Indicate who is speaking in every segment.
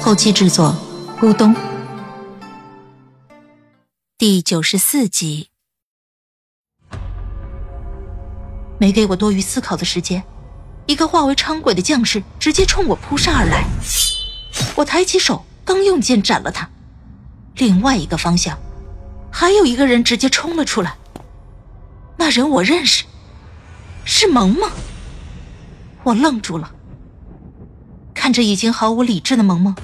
Speaker 1: 后期制作：咕咚。第九十四集，没给我多余思考的时间，一个化为伥鬼的将士直接冲我扑杀而来。我抬起手，刚用剑斩了他。另外一个方向，还有一个人直接冲了出来。那人我认识，是萌萌。我愣住了，看着已经毫无理智的萌萌，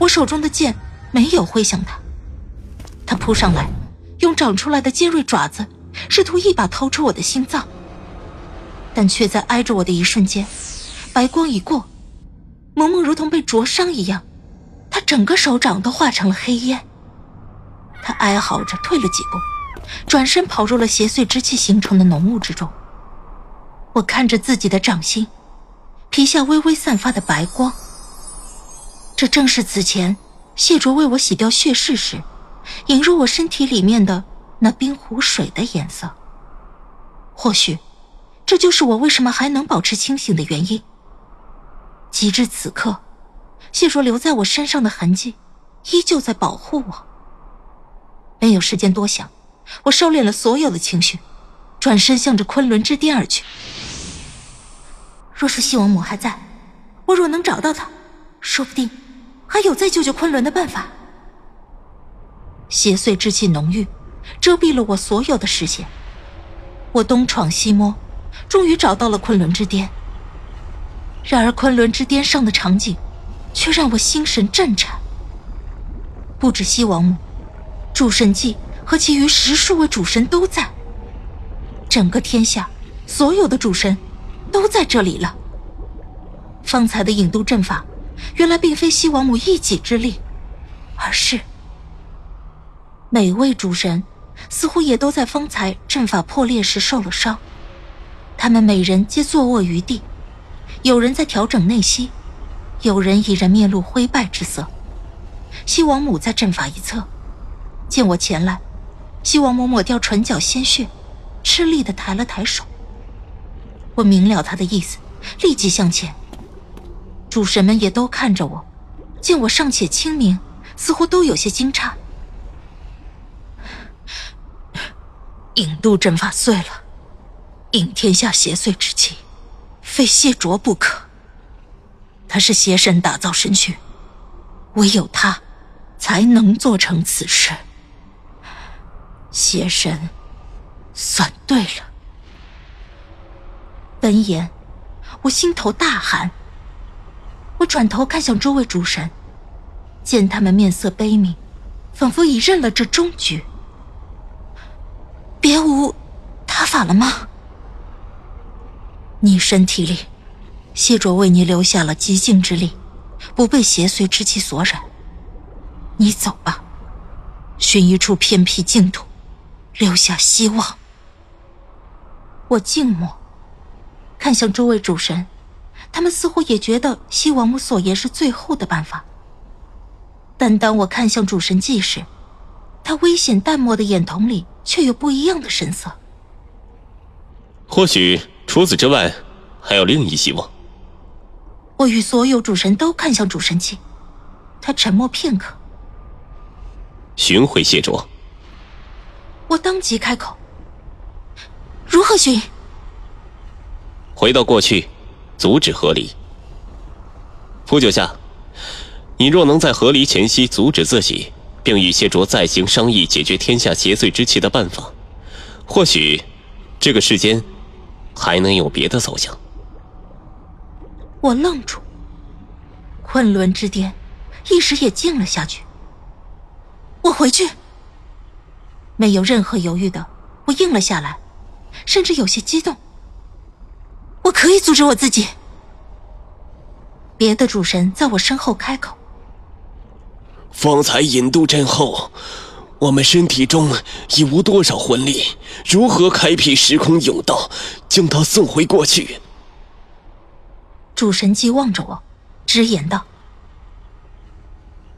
Speaker 1: 我手中的剑没有挥向他。他扑上来，用长出来的尖锐爪子试图一把掏出我的心脏，但却在挨着我的一瞬间，白光一过，萌萌如同被灼伤一样，他整个手掌都化成了黑烟。他哀嚎着退了几步，转身跑入了邪祟之气形成的浓雾之中。我看着自己的掌心，皮下微微散发的白光，这正是此前谢卓为我洗掉血誓时。引入我身体里面的那冰湖水的颜色，或许这就是我为什么还能保持清醒的原因。及至此刻，谢卓留在我身上的痕迹依旧在保护我。没有时间多想，我收敛了所有的情绪，转身向着昆仑之巅而去。若是西王母还在，我若能找到她，说不定还有再救救昆仑的办法。邪祟之气浓郁，遮蔽了我所有的视线。我东闯西摸，终于找到了昆仑之巅。然而，昆仑之巅上的场景，却让我心神震颤。不止西王母，主神祭和其余十数位主神都在。整个天下所有的主神，都在这里了。方才的引渡阵法，原来并非西王母一己之力，而是……每位主神似乎也都在方才阵法破裂时受了伤，他们每人皆坐卧于地，有人在调整内息，有人已然面露灰败之色。西王母在阵法一侧，见我前来，西王母抹掉唇角鲜血，吃力的抬了抬手。我明了他的意思，立即向前。主神们也都看着我，见我尚且清明，似乎都有些惊诧。引渡阵法碎了，引天下邪祟之气，非谢卓不可。他是邪神打造神躯，唯有他，才能做成此事。邪神，算对了。闻言，我心头大寒。我转头看向诸位主神，见他们面色悲悯，仿佛已认了这终局。别无他法了吗？你身体里，谢卓为你留下了极静之力，不被邪祟之气所染。你走吧，寻一处偏僻净土，留下希望。我静默，看向诸位主神，他们似乎也觉得西王母所言是最后的办法。但当我看向主神祭时，他危险淡漠的眼瞳里。却有不一样的神色。
Speaker 2: 或许除此之外，还有另一希望。
Speaker 1: 我与所有主神都看向主神祭，他沉默片刻。
Speaker 2: 寻回谢卓。
Speaker 1: 我当即开口：“如何寻？”
Speaker 2: 回到过去，阻止和离。傅九夏，你若能在和离前夕阻止自己。并与谢卓再行商议解决天下邪祟之气的办法，或许这个世间还能有别的走向。
Speaker 1: 我愣住，昆仑之巅一时也静了下去。我回去，没有任何犹豫的，我应了下来，甚至有些激动。我可以阻止我自己。别的主神在我身后开口，
Speaker 2: 方才引渡阵后，我们身体中已无多少魂力，如何开辟时空甬道，将他送回过去？
Speaker 1: 主神姬望着我，直言道：“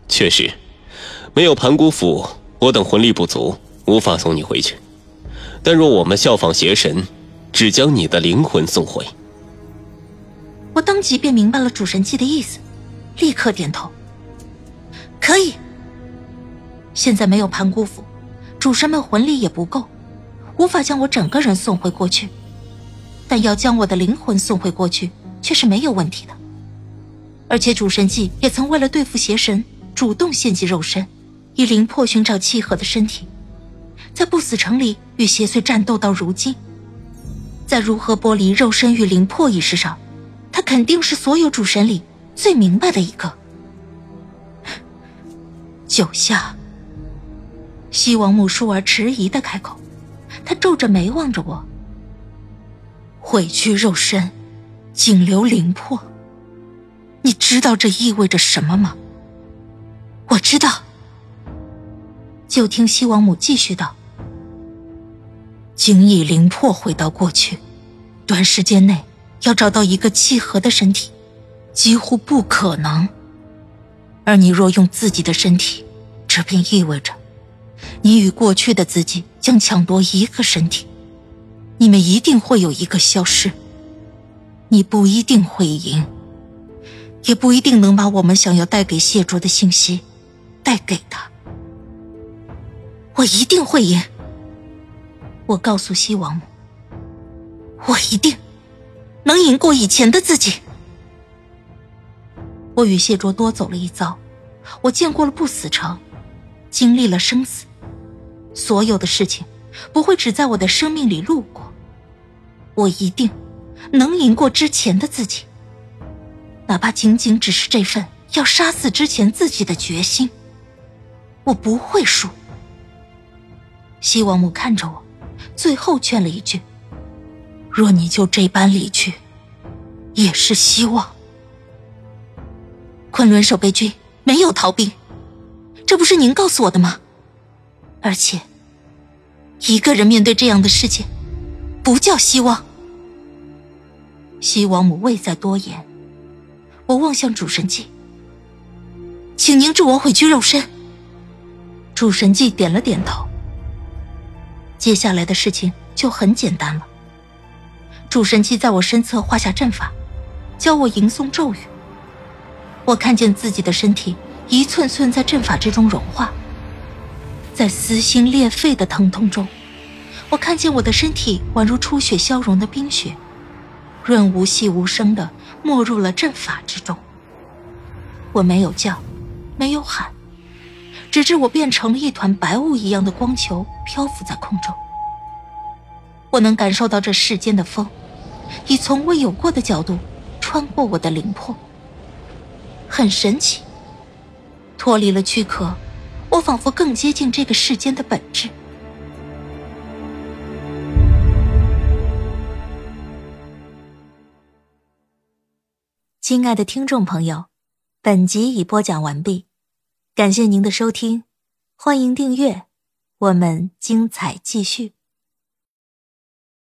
Speaker 2: 确实，没有盘古斧，我等魂力不足，无法送你回去。但若我们效仿邪神，只将你的灵魂送回。”
Speaker 1: 我当即便明白了主神祭的意思，立刻点头：“可以。现在没有盘古斧，主神们魂力也不够，无法将我整个人送回过去。但要将我的灵魂送回过去。”却是没有问题的，而且主神祭也曾为了对付邪神，主动献祭肉身，以灵魄寻找契合的身体，在不死城里与邪祟战斗到如今，在如何剥离肉身与灵魄一事上，肯定是所有主神里最明白的一个。九下，西王母倏儿迟疑的开口，他皱着眉望着我，毁去肉身。仅留灵魄，你知道这意味着什么吗？我知道。就听西王母继续道：“仅以灵魄回到过去，短时间内要找到一个契合的身体，几乎不可能。而你若用自己的身体，这便意味着，你与过去的自己将抢夺一个身体，你们一定会有一个消失。”你不一定会赢，也不一定能把我们想要带给谢卓的信息带给他。我一定会赢。我告诉西王母，我一定能赢过以前的自己。我与谢卓多走了一遭，我见过了不死城，经历了生死，所有的事情不会只在我的生命里路过。我一定。能赢过之前的自己，哪怕仅仅只是这份要杀死之前自己的决心，我不会输。西王母看着我，最后劝了一句：“若你就这般离去，也是希望。”昆仑守备军没有逃兵，这不是您告诉我的吗？而且，一个人面对这样的世界，不叫希望。西王母未再多言，我望向主神祭，请您助我毁去肉身。主神祭点了点头。接下来的事情就很简单了。主神器在我身侧画下阵法，教我吟诵咒语。我看见自己的身体一寸寸在阵法之中融化，在撕心裂肺的疼痛中，我看见我的身体宛如初雪消融的冰雪。润无细无声的没入了阵法之中。我没有叫，没有喊，直至我变成了一团白雾一样的光球，漂浮在空中。我能感受到这世间的风，以从未有过的角度穿过我的灵魄，很神奇。脱离了躯壳，我仿佛更接近这个世间的本质。亲爱的听众朋友，本集已播讲完毕，感谢您的收听，欢迎订阅，我们精彩继续。